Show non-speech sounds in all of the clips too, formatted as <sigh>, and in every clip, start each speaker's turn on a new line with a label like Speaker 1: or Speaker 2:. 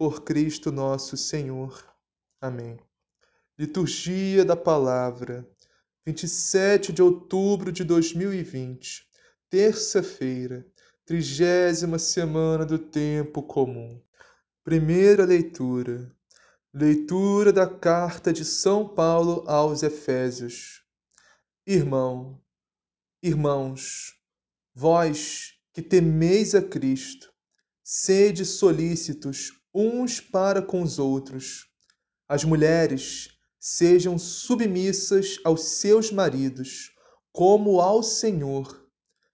Speaker 1: por Cristo nosso Senhor. Amém. Liturgia da Palavra, 27 de outubro de 2020, terça-feira, trigésima semana do Tempo Comum. Primeira leitura. Leitura da carta de São Paulo aos Efésios. Irmão, irmãos, vós que temeis a Cristo, sede solícitos uns para com os outros. As mulheres sejam submissas aos seus maridos, como ao Senhor,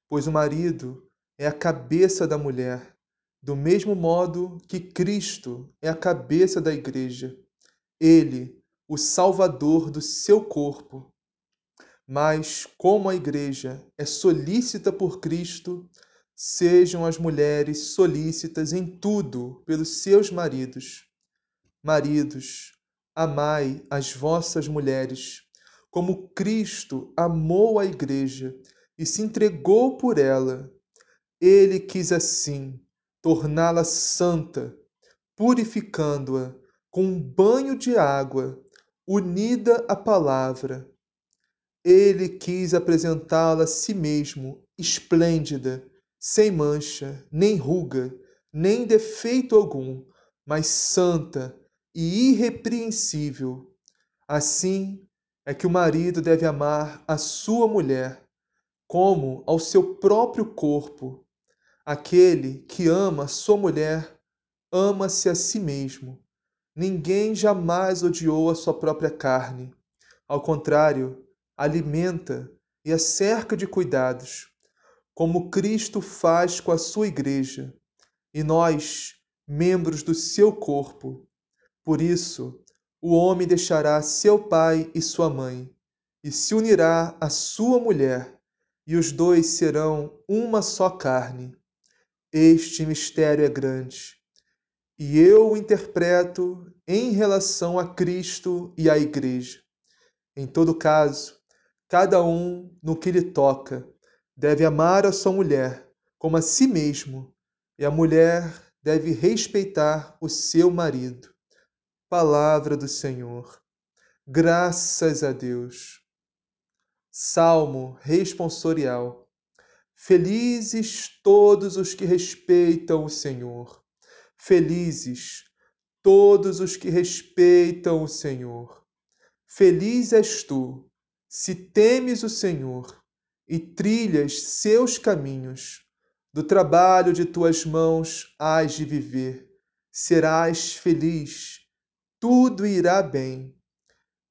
Speaker 1: pois o marido é a cabeça da mulher, do mesmo modo que Cristo é a cabeça da igreja. Ele, o Salvador do seu corpo. Mas, como a igreja é solícita por Cristo, Sejam as mulheres solícitas em tudo pelos seus maridos. Maridos, amai as vossas mulheres, como Cristo amou a igreja e se entregou por ela. Ele quis assim torná-la santa, purificando-a com um banho de água, unida à palavra. Ele quis apresentá-la a si mesmo, esplêndida, sem mancha, nem ruga, nem defeito algum, mas santa e irrepreensível. Assim é que o marido deve amar a sua mulher como ao seu próprio corpo. Aquele que ama a sua mulher ama-se a si mesmo. Ninguém jamais odiou a sua própria carne. Ao contrário, alimenta e a cerca de cuidados como Cristo faz com a sua igreja, e nós, membros do seu corpo. Por isso, o homem deixará seu pai e sua mãe, e se unirá à sua mulher, e os dois serão uma só carne. Este mistério é grande, e eu o interpreto em relação a Cristo e à Igreja. Em todo caso, cada um no que lhe toca deve amar a sua mulher como a si mesmo, e a mulher deve respeitar o seu marido. Palavra do Senhor. Graças a Deus. Salmo responsorial. Felizes todos os que respeitam o Senhor. Felizes todos os que respeitam o Senhor. Feliz és tu, se temes o Senhor e trilhas seus caminhos. Do trabalho de tuas mãos hás de viver. Serás feliz, tudo irá bem.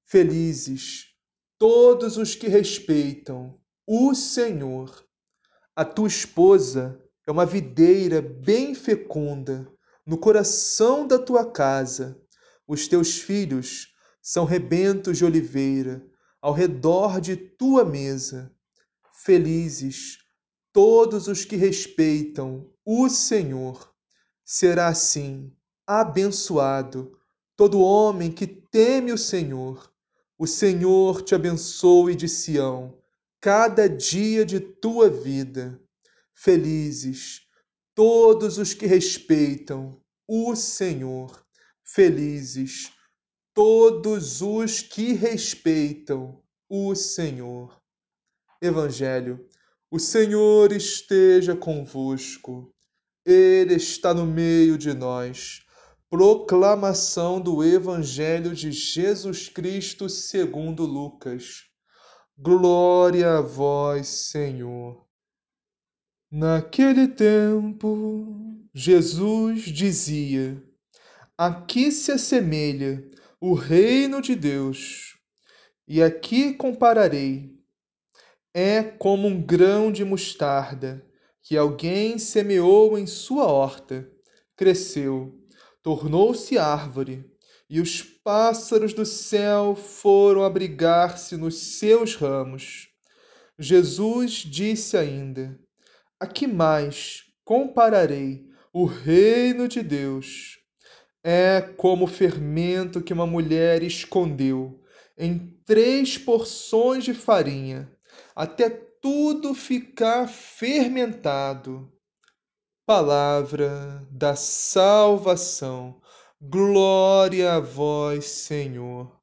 Speaker 1: Felizes todos os que respeitam o Senhor. A tua esposa é uma videira bem fecunda no coração da tua casa. Os teus filhos são rebentos de oliveira ao redor de tua mesa felizes todos os que respeitam o Senhor. Será assim abençoado todo homem que teme o Senhor, O Senhor te abençoe de Sião, cada dia de tua vida. Felizes todos os que respeitam o Senhor. Felizes todos os que respeitam o Senhor. Evangelho. O Senhor esteja convosco. Ele está no meio de nós. Proclamação do Evangelho de Jesus Cristo segundo Lucas. Glória a vós, Senhor. Naquele tempo, Jesus dizia: Aqui se assemelha o reino de Deus, e aqui compararei. É como um grão de mostarda que alguém semeou em sua horta, cresceu, tornou-se árvore, e os pássaros do céu foram abrigar-se nos seus ramos. Jesus disse ainda: A que mais compararei o reino de Deus? É como o fermento que uma mulher escondeu em três porções de farinha, até tudo ficar fermentado. Palavra da salvação. Glória a vós, Senhor.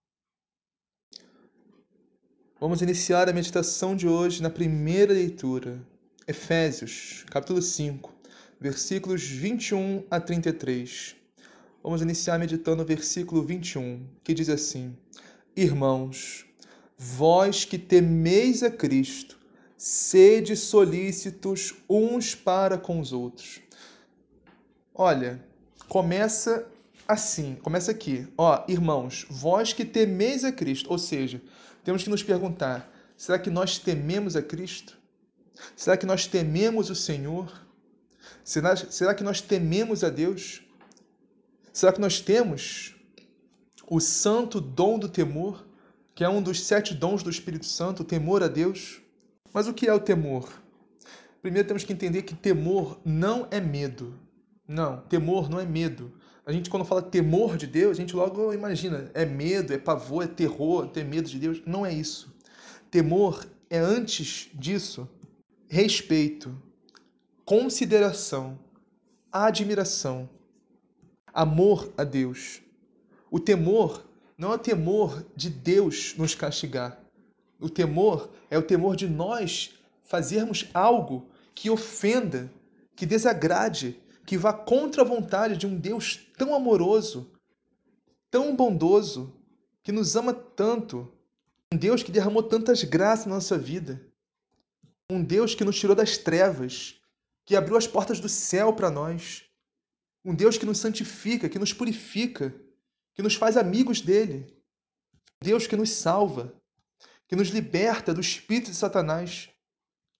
Speaker 1: Vamos iniciar a meditação de hoje na primeira leitura, Efésios, capítulo 5, versículos 21 a 33. Vamos iniciar meditando o versículo 21, que diz assim: Irmãos, vós que temeis a Cristo, sede solícitos uns para com os outros. Olha, começa assim, começa aqui. Ó, irmãos, vós que temeis a Cristo, ou seja, temos que nos perguntar: será que nós tememos a Cristo? Será que nós tememos o Senhor? Será, será que nós tememos a Deus? Será que nós temos o santo dom do temor, que é um dos sete dons do Espírito Santo, o temor a Deus? Mas o que é o temor? Primeiro temos que entender que temor não é medo. Não, temor não é medo. A gente, quando fala temor de Deus, a gente logo imagina, é medo, é pavor, é terror, ter medo de Deus. Não é isso. Temor é antes disso respeito, consideração, admiração, amor a Deus. O temor não o temor de Deus nos castigar. O temor é o temor de nós fazermos algo que ofenda, que desagrade, que vá contra a vontade de um Deus tão amoroso, tão bondoso, que nos ama tanto, um Deus que derramou tantas graças na nossa vida, um Deus que nos tirou das trevas, que abriu as portas do céu para nós, um Deus que nos santifica, que nos purifica, que nos faz amigos dele, Deus que nos salva, que nos liberta do espírito de Satanás.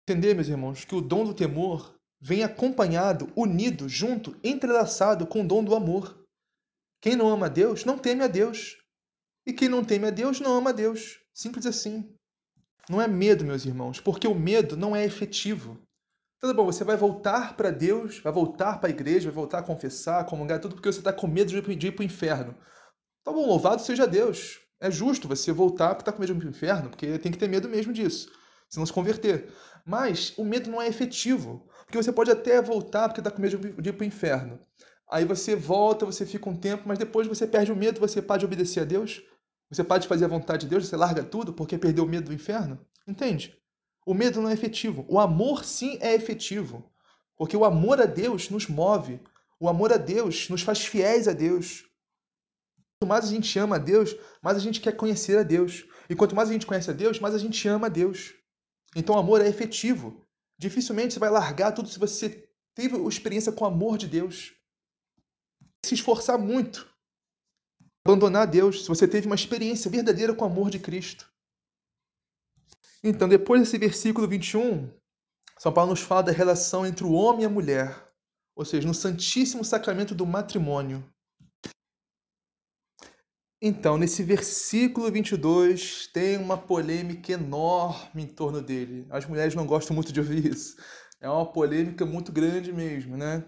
Speaker 1: Entender, meus irmãos, que o dom do temor vem acompanhado, unido, junto, entrelaçado com o dom do amor. Quem não ama a Deus não teme a Deus. E quem não teme a Deus não ama a Deus. Simples assim. Não é medo, meus irmãos, porque o medo não é efetivo. Tudo bom, você vai voltar para Deus, vai voltar para a igreja, vai voltar a confessar, a comungar, tudo porque você está com medo de ir para o inferno. Tá bom, louvado seja Deus. É justo você voltar porque está com medo de ir para o inferno, porque tem que ter medo mesmo disso, se não se converter. Mas o medo não é efetivo. Porque você pode até voltar porque está com medo de ir para o inferno. Aí você volta, você fica um tempo, mas depois você perde o medo, você pode obedecer a Deus? Você pode fazer a vontade de Deus, você larga tudo porque perdeu o medo do inferno? Entende? O medo não é efetivo. O amor sim é efetivo. Porque o amor a Deus nos move. O amor a Deus nos faz fiéis a Deus. Mais a gente ama a Deus, mais a gente quer conhecer a Deus. E quanto mais a gente conhece a Deus, mais a gente ama a Deus. Então o amor é efetivo. Dificilmente você vai largar tudo se você teve experiência com o amor de Deus. Se esforçar muito. Abandonar Deus se você teve uma experiência verdadeira com o amor de Cristo. Então, depois desse versículo 21, São Paulo nos fala da relação entre o homem e a mulher, ou seja, no Santíssimo Sacramento do matrimônio. Então, nesse versículo 22, tem uma polêmica enorme em torno dele. As mulheres não gostam muito de ouvir isso. É uma polêmica muito grande mesmo, né?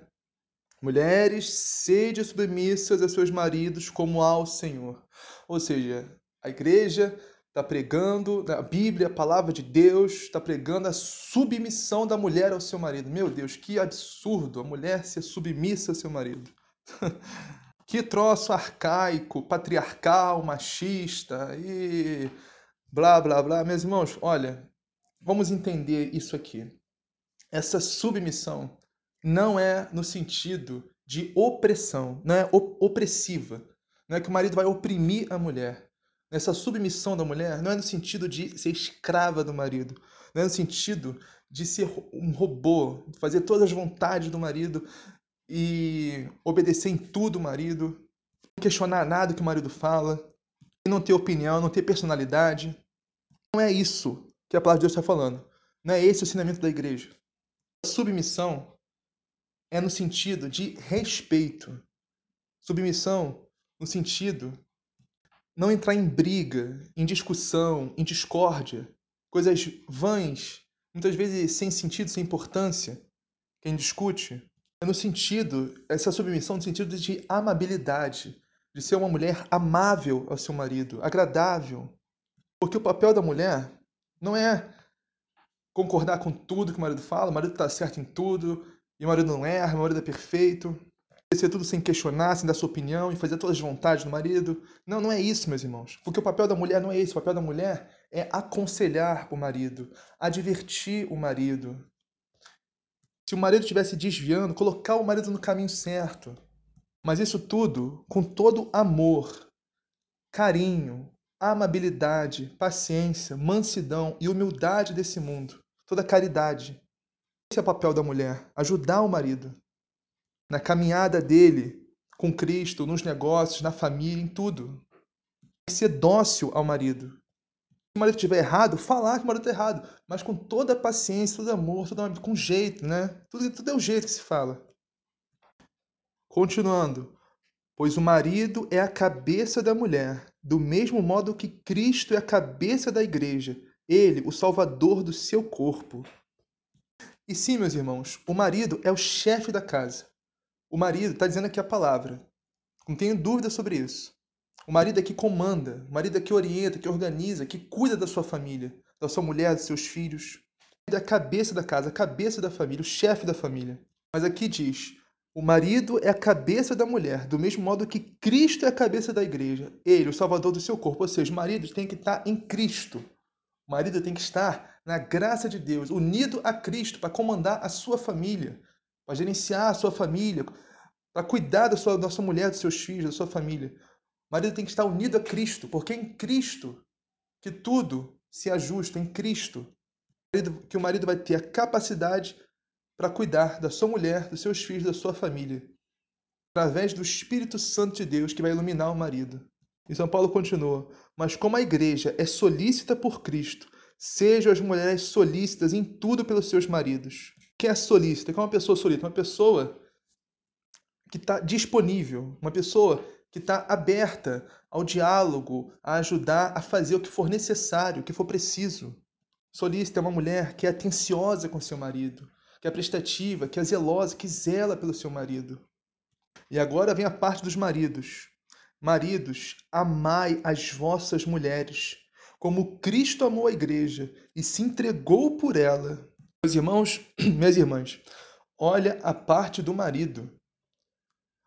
Speaker 1: Mulheres, sede submissas a seus maridos como ao Senhor. Ou seja, a igreja está pregando a Bíblia, a palavra de Deus, está pregando a submissão da mulher ao seu marido. Meu Deus, que absurdo a mulher ser submissa ao seu marido. <laughs> que troço arcaico, patriarcal, machista e blá blá blá. Meus irmãos, olha, vamos entender isso aqui. Essa submissão não é no sentido de opressão, não é opressiva. Não é que o marido vai oprimir a mulher. Essa submissão da mulher não é no sentido de ser escrava do marido, não é no sentido de ser um robô, fazer todas as vontades do marido e obedecer em tudo o marido, não questionar nada que o marido fala, não ter opinião, não ter personalidade. Não é isso que a palavra de Deus está falando. Não é esse o ensinamento da igreja. A submissão é no sentido de respeito. Submissão no sentido não entrar em briga, em discussão, em discórdia, coisas vãs, muitas vezes sem sentido, sem importância. Quem discute é no sentido, essa submissão no sentido de amabilidade, de ser uma mulher amável ao seu marido, agradável. Porque o papel da mulher não é concordar com tudo que o marido fala, o marido está certo em tudo, e o marido não erra, o marido é perfeito ser tudo sem questionar, sem dar sua opinião e fazer todas as vontades do marido. Não, não é isso, meus irmãos. Porque o papel da mulher não é esse. O papel da mulher é aconselhar o marido, advertir o marido. Se o marido estivesse desviando, colocar o marido no caminho certo. Mas isso tudo com todo amor, carinho, amabilidade, paciência, mansidão e humildade desse mundo. Toda caridade. Esse é o papel da mulher, ajudar o marido na caminhada dele com Cristo, nos negócios, na família, em tudo. Ser dócil ao marido. O marido estiver errado, falar que o marido está errado, mas com toda a paciência, todo amor, todo, com jeito, né? Tudo, tudo é o jeito que se fala. Continuando. Pois o marido é a cabeça da mulher, do mesmo modo que Cristo é a cabeça da igreja, ele, o salvador do seu corpo. E sim, meus irmãos, o marido é o chefe da casa. O marido está dizendo aqui a palavra. Não tenho dúvida sobre isso. O marido é que comanda, o marido é que orienta, que organiza, que cuida da sua família, da sua mulher, dos seus filhos. Ele é a cabeça da casa, a cabeça da família, o chefe da família. Mas aqui diz: o marido é a cabeça da mulher, do mesmo modo que Cristo é a cabeça da igreja. Ele, o salvador do seu corpo. Ou seja, o marido tem que estar em Cristo. O marido tem que estar na graça de Deus, unido a Cristo para comandar a sua família, para gerenciar a sua família, para cuidar da sua, da sua mulher, dos seus filhos, da sua família. O marido tem que estar unido a Cristo, porque é em Cristo que tudo se ajusta, em Cristo. Que o marido vai ter a capacidade para cuidar da sua mulher, dos seus filhos, da sua família, através do Espírito Santo de Deus que vai iluminar o marido. E São Paulo continua: Mas como a igreja é solícita por Cristo, sejam as mulheres solícitas em tudo pelos seus maridos. Quem é solícita? Quem é uma pessoa solícita? Uma pessoa que está disponível, uma pessoa que está aberta ao diálogo, a ajudar a fazer o que for necessário, o que for preciso. Solícita é uma mulher que é atenciosa com seu marido, que é prestativa, que é zelosa, que zela pelo seu marido. E agora vem a parte dos maridos. Maridos, amai as vossas mulheres, como Cristo amou a igreja e se entregou por ela. Meus irmãos, <clears throat> minhas irmãs, olha a parte do marido.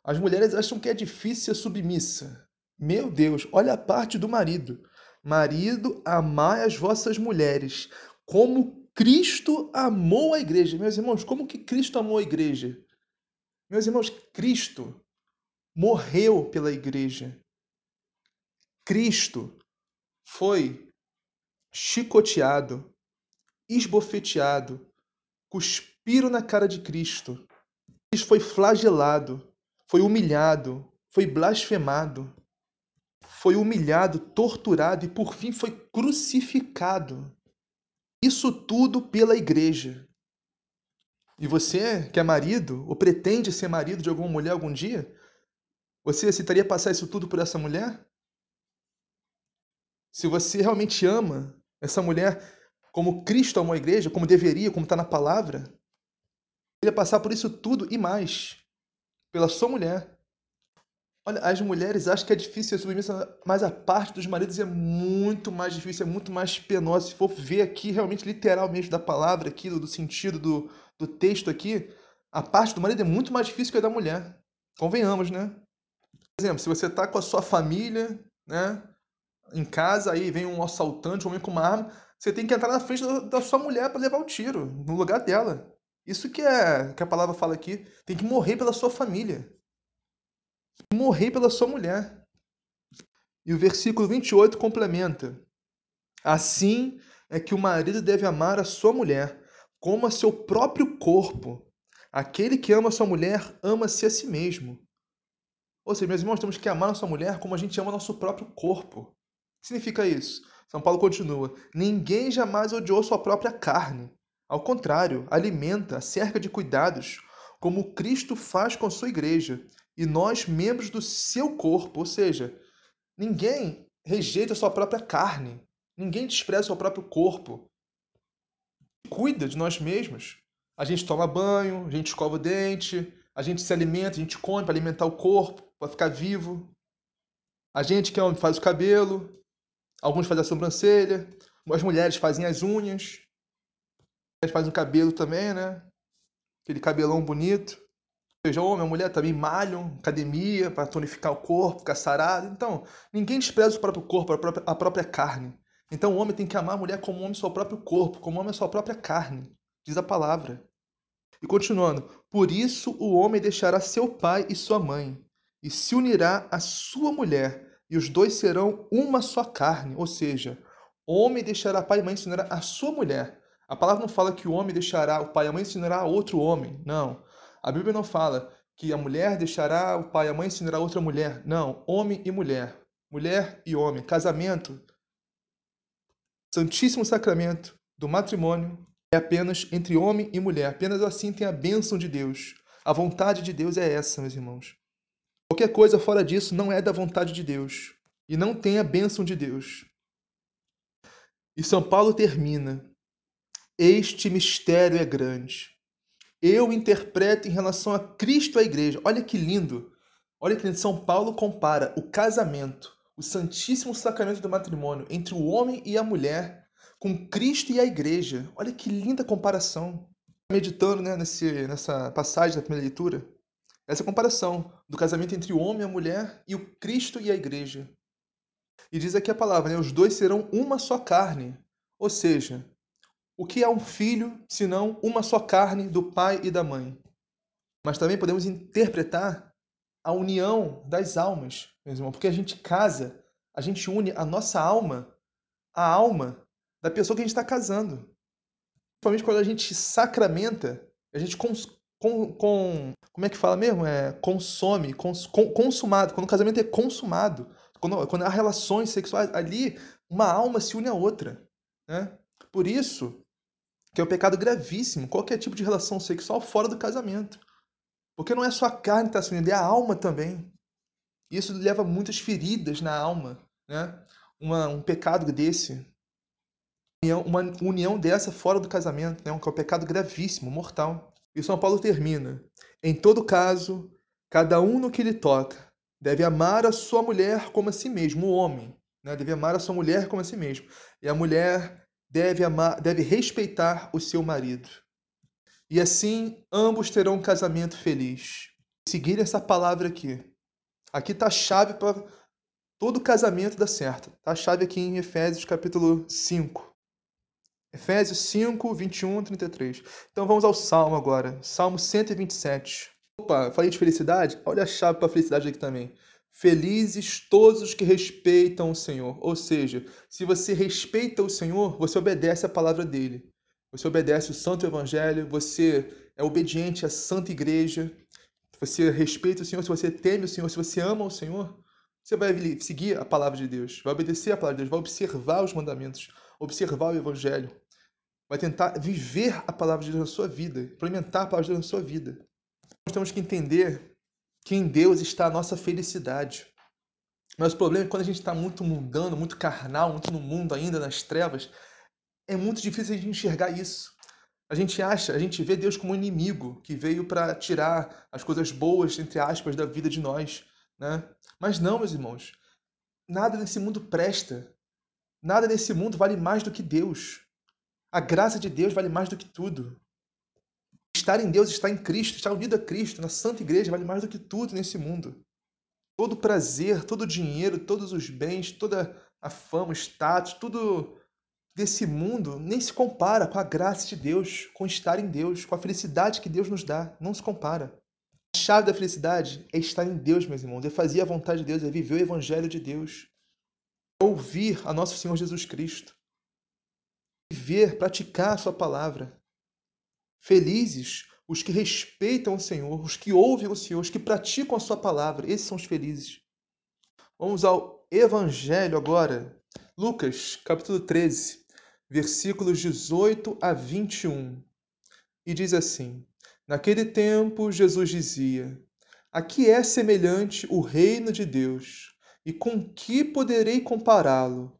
Speaker 1: As mulheres acham que é difícil ser submissa. Meu Deus, olha a parte do marido. Marido, amai as vossas mulheres, como Cristo amou a igreja. Meus irmãos, como que Cristo amou a igreja? Meus irmãos, Cristo morreu pela igreja. Cristo foi chicoteado, esbofeteado, cuspiram na cara de Cristo. Cristo foi flagelado, foi humilhado, foi blasfemado, foi humilhado, torturado e por fim foi crucificado. Isso tudo pela igreja. E você, que é marido, ou pretende ser marido de alguma mulher algum dia, você aceitaria passar isso tudo por essa mulher? Se você realmente ama essa mulher como Cristo amou a igreja, como deveria, como está na palavra, ele ia passar por isso tudo e mais pela sua mulher. Olha, as mulheres acham que é difícil ser submissa, mas a parte dos maridos é muito mais difícil, é muito mais penosa. Se for ver aqui, realmente, literal mesmo da palavra aqui, do sentido do, do texto aqui, a parte do marido é muito mais difícil que a da mulher. Convenhamos, né? Por exemplo, se você tá com a sua família, né, em casa, aí vem um assaltante, um homem com uma arma, você tem que entrar na frente da sua mulher para levar o tiro, no lugar dela. Isso que é que a palavra fala aqui, tem que morrer pela sua família morrer pela sua mulher. E o versículo 28 complementa: Assim é que o marido deve amar a sua mulher como a seu próprio corpo. Aquele que ama a sua mulher ama-se a si mesmo. Ou seja, meus irmãos, temos que amar a nossa mulher como a gente ama nosso próprio corpo. O que significa isso? São Paulo continua: Ninguém jamais odiou sua própria carne. Ao contrário, alimenta, cerca de cuidados, como Cristo faz com sua igreja, e nós, membros do seu corpo. Ou seja, ninguém rejeita sua própria carne, ninguém despreza o seu próprio corpo. Cuida de nós mesmos. A gente toma banho, a gente escova o dente, a gente se alimenta, a gente come para alimentar o corpo, para ficar vivo. A gente que é homem faz o cabelo, alguns fazem a sobrancelha, as mulheres fazem as unhas, as mulheres fazem o cabelo também, né? Aquele cabelão bonito seja, homem ou mulher também malham, academia, para tonificar o corpo, ficar sarado. Então, ninguém despreza o próprio corpo, a própria, a própria carne. Então, o homem tem que amar a mulher como homem seu próprio corpo, como homem sua própria carne, diz a palavra. E continuando, por isso o homem deixará seu pai e sua mãe, e se unirá à sua mulher, e os dois serão uma só carne. Ou seja, o homem deixará pai e mãe e se unirá à sua mulher. A palavra não fala que o homem deixará o pai e a mãe e se unirá a outro homem. Não. A Bíblia não fala que a mulher deixará o pai e a mãe e se unirá a outra mulher. Não, homem e mulher. Mulher e homem. Casamento. Santíssimo sacramento do matrimônio é apenas entre homem e mulher. Apenas assim tem a bênção de Deus. A vontade de Deus é essa, meus irmãos. Qualquer coisa fora disso não é da vontade de Deus. E não tem a bênção de Deus. E São Paulo termina. Este mistério é grande eu interpreto em relação a Cristo e a igreja. Olha que lindo. Olha que lindo. São Paulo compara o casamento, o santíssimo sacramento do matrimônio entre o homem e a mulher com Cristo e a igreja. Olha que linda comparação. Meditando né, nesse, nessa passagem da primeira leitura, essa comparação do casamento entre o homem e a mulher e o Cristo e a igreja. E diz aqui a palavra, né, os dois serão uma só carne. Ou seja, o que é um filho senão uma só carne do pai e da mãe? Mas também podemos interpretar a união das almas, meus irmãos, porque a gente casa, a gente une a nossa alma à alma da pessoa que a gente está casando. Principalmente quando a gente sacramenta, a gente com, com, com como é que fala mesmo? É, consome, cons, com, consumado. Quando o casamento é consumado, quando, quando há relações sexuais, ali uma alma se une à outra. Né? Por isso, que é um pecado gravíssimo, qualquer tipo de relação sexual fora do casamento. Porque não é só a carne que está se unindo, é a alma também. Isso leva muitas feridas na alma, né? Uma, um pecado desse, uma união dessa fora do casamento, né? que é um pecado gravíssimo, mortal. E São Paulo termina. Em todo caso, cada um no que lhe toca deve amar a sua mulher como a si mesmo, o homem. Né? Deve amar a sua mulher como a si mesmo. E a mulher deve amar, deve respeitar o seu marido. E assim ambos terão um casamento feliz. Seguir essa palavra aqui. Aqui está a chave para todo casamento dar certo. Está a chave aqui em Efésios capítulo 5. Efésios 5, 21, 33. Então vamos ao Salmo agora. Salmo 127. Opa, falei de felicidade? Olha a chave para a felicidade aqui também. Felizes todos os que respeitam o Senhor. Ou seja, se você respeita o Senhor, você obedece a palavra dele. Você obedece o Santo Evangelho, você é obediente à Santa Igreja, você respeita o Senhor, se você teme o Senhor, se você ama o Senhor, você vai seguir a palavra de Deus, vai obedecer a palavra de Deus, vai observar os mandamentos, observar o Evangelho, vai tentar viver a palavra de Deus na sua vida, implementar a palavra de Deus na sua vida. Nós temos que entender que em Deus está a nossa felicidade. Mas o problema é que quando a gente está muito mundano, muito carnal, muito no mundo ainda, nas trevas, é muito difícil a gente enxergar isso. A gente acha, a gente vê Deus como um inimigo que veio para tirar as coisas boas, entre aspas, da vida de nós. né? Mas não, meus irmãos, nada nesse mundo presta. Nada nesse mundo vale mais do que Deus. A graça de Deus vale mais do que tudo. Estar em Deus, estar em Cristo, estar unido a Cristo, na Santa Igreja, vale mais do que tudo nesse mundo. Todo prazer, todo o dinheiro, todos os bens, toda a fama, o status, tudo desse mundo nem se compara com a graça de Deus, com estar em Deus, com a felicidade que Deus nos dá. Não se compara. A chave da felicidade é estar em Deus, meus irmãos, é fazer a vontade de Deus, é viver o Evangelho de Deus, é ouvir a nosso Senhor Jesus Cristo, viver, praticar a Sua palavra. Felizes os que respeitam o Senhor, os que ouvem o Senhor, os que praticam a Sua palavra, esses são os felizes. Vamos ao Evangelho agora. Lucas, capítulo 13, versículos 18 a 21. E diz assim: Naquele tempo, Jesus dizia: A que é semelhante o reino de Deus? E com que poderei compará-lo?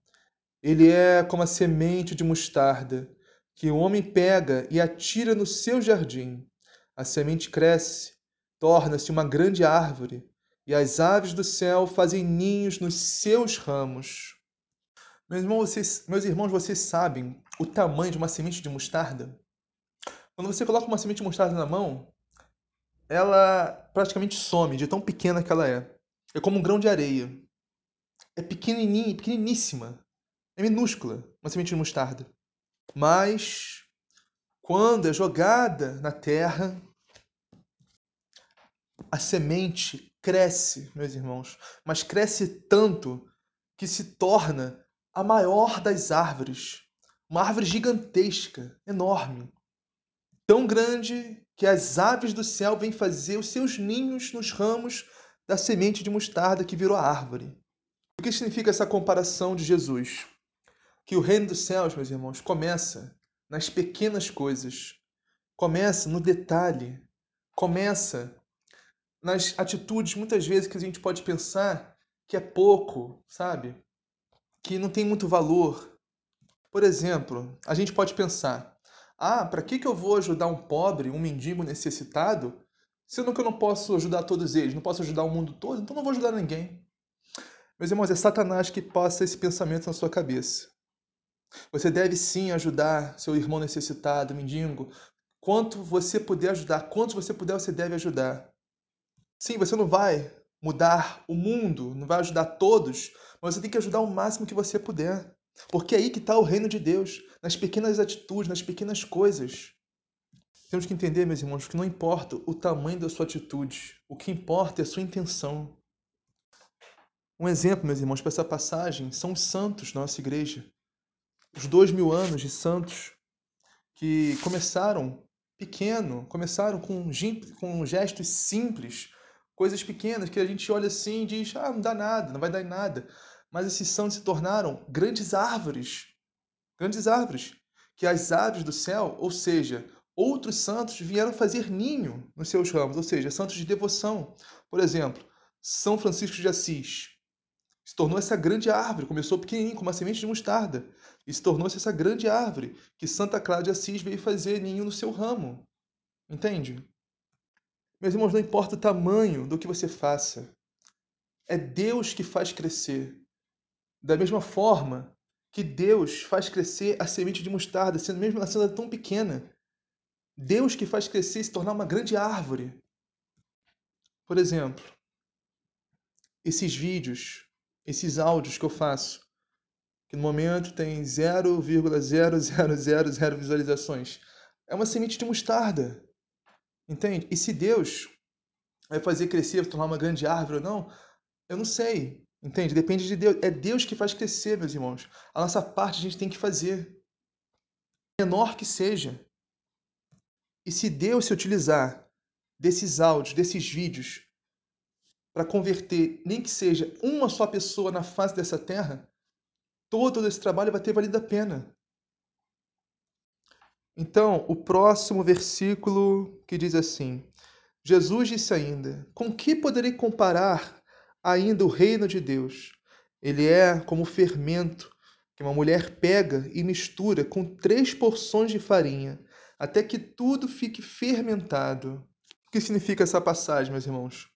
Speaker 1: Ele é como a semente de mostarda, que o homem pega e atira no seu jardim. A semente cresce, torna-se uma grande árvore, e as aves do céu fazem ninhos nos seus ramos. Meus irmãos, vocês, meus irmãos, vocês sabem o tamanho de uma semente de mostarda? Quando você coloca uma semente de mostarda na mão, ela praticamente some de tão pequena que ela é. É como um grão de areia. É pequenininha, pequeniníssima. É minúscula, uma semente de mostarda. Mas quando é jogada na terra, a semente cresce, meus irmãos, mas cresce tanto que se torna a maior das árvores. Uma árvore gigantesca, enorme tão grande que as aves do céu vêm fazer os seus ninhos nos ramos da semente de mostarda que virou árvore. O que significa essa comparação de Jesus? Que o reino dos céus, meus irmãos, começa nas pequenas coisas, começa no detalhe, começa nas atitudes, muitas vezes, que a gente pode pensar que é pouco, sabe? Que não tem muito valor. Por exemplo, a gente pode pensar: ah, para que, que eu vou ajudar um pobre, um mendigo necessitado, sendo que eu não posso ajudar todos eles, não posso ajudar o mundo todo, então não vou ajudar ninguém. Meus irmãos, é Satanás que passa esse pensamento na sua cabeça. Você deve sim ajudar seu irmão necessitado, mendigo. Quanto você puder ajudar, quantos você puder, você deve ajudar. Sim, você não vai mudar o mundo, não vai ajudar todos, mas você tem que ajudar o máximo que você puder. Porque é aí que está o reino de Deus, nas pequenas atitudes, nas pequenas coisas. Temos que entender, meus irmãos, que não importa o tamanho da sua atitude, o que importa é a sua intenção. Um exemplo, meus irmãos, para essa passagem são os santos da nossa igreja. Os dois mil anos de santos que começaram pequeno, começaram com, com gestos simples, coisas pequenas que a gente olha assim e diz: ah, não dá nada, não vai dar em nada mas esses santos se tornaram grandes árvores. Grandes árvores. Que as aves do céu, ou seja, outros santos vieram fazer ninho nos seus ramos, ou seja, santos de devoção. Por exemplo, São Francisco de Assis se tornou essa grande árvore, começou pequenininho, com uma semente de mostarda, e se tornou-se essa grande árvore que Santa de Assis veio fazer ninho no seu ramo. Entende? Meus irmãos, não importa o tamanho do que você faça, é Deus que faz crescer. Da mesma forma que Deus faz crescer a semente de mostarda, sendo mesmo ela sendo tão pequena. Deus que faz crescer e se tornar uma grande árvore. Por exemplo, esses vídeos, esses áudios que eu faço, que no momento tem 0,0000 <laughs> visualizações, é uma semente de mostarda. Entende? E se Deus vai fazer crescer, se tornar uma grande árvore ou não, eu não sei. Entende? Depende de Deus. É Deus que faz crescer, meus irmãos. A nossa parte a gente tem que fazer. Menor que seja. E se Deus se utilizar desses áudios, desses vídeos, para converter, nem que seja uma só pessoa na face dessa terra, todo esse trabalho vai ter valido a pena. Então, o próximo versículo que diz assim: Jesus disse ainda: Com que poderei comparar ainda o reino de Deus. Ele é como o fermento que uma mulher pega e mistura com três porções de farinha, até que tudo fique fermentado. O que significa essa passagem, meus irmãos?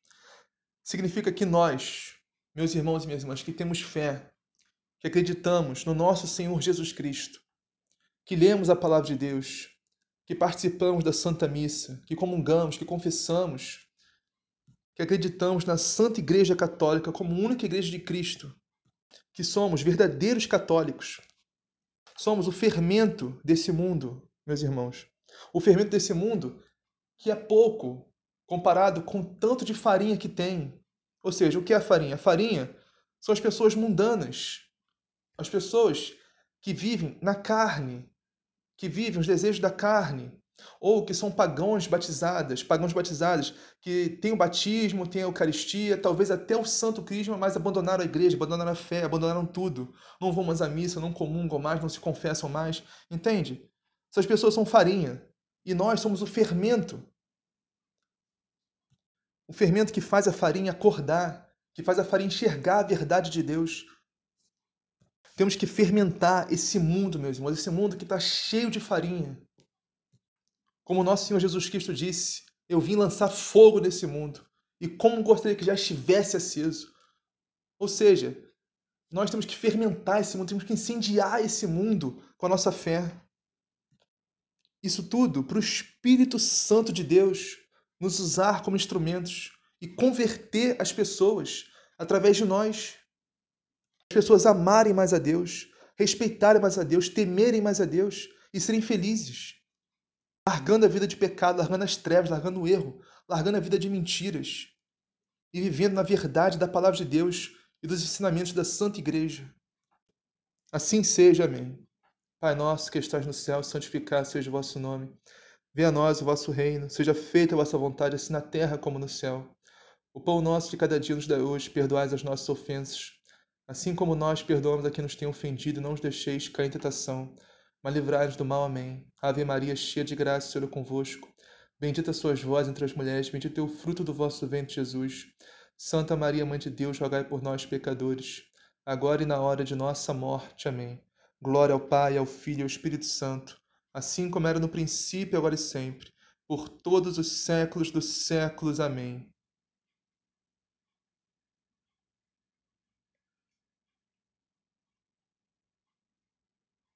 Speaker 1: Significa que nós, meus irmãos e minhas irmãs, que temos fé, que acreditamos no nosso Senhor Jesus Cristo, que lemos a palavra de Deus, que participamos da Santa Missa, que comungamos, que confessamos, que acreditamos na Santa Igreja Católica como única Igreja de Cristo, que somos verdadeiros católicos. Somos o fermento desse mundo, meus irmãos. O fermento desse mundo que é pouco comparado com tanto de farinha que tem. Ou seja, o que é a farinha? A farinha são as pessoas mundanas, as pessoas que vivem na carne, que vivem os desejos da carne, ou que são pagãos batizadas, pagãos batizados, que têm o batismo, têm a Eucaristia, talvez até o Santo Crisma, mas abandonaram a igreja, abandonaram a fé, abandonaram tudo. Não vão mais à missa, não comungam mais, não se confessam mais. Entende? Essas pessoas são farinha. E nós somos o fermento. O fermento que faz a farinha acordar, que faz a farinha enxergar a verdade de Deus. Temos que fermentar esse mundo, meus irmãos, esse mundo que está cheio de farinha. Como nosso Senhor Jesus Cristo disse, eu vim lançar fogo nesse mundo. E como gostaria que já estivesse aceso. Ou seja, nós temos que fermentar esse mundo, temos que incendiar esse mundo com a nossa fé. Isso tudo para o Espírito Santo de Deus nos usar como instrumentos e converter as pessoas através de nós. As pessoas amarem mais a Deus, respeitarem mais a Deus, temerem mais a Deus e serem felizes largando a vida de pecado, largando as trevas, largando o erro, largando a vida de mentiras e vivendo na verdade da palavra de Deus e dos ensinamentos da Santa Igreja. Assim seja, amém. Pai nosso que estás no céu, santificado seja o vosso nome. Venha a nós o vosso reino, seja feita a vossa vontade, assim na terra como no céu. O pão nosso de cada dia nos dá hoje, perdoais as nossas ofensas, assim como nós perdoamos a quem nos tem ofendido, não os deixeis cair em tentação, mas livrai-nos do mal. Amém. Ave Maria, cheia de graça, o Senhor é convosco. Bendita sois vós entre as mulheres, bendito é o fruto do vosso ventre, Jesus. Santa Maria, Mãe de Deus, rogai por nós, pecadores, agora e na hora de nossa morte. Amém. Glória ao Pai, ao Filho e ao Espírito Santo, assim como era no princípio, agora e sempre, por todos os séculos dos séculos. Amém.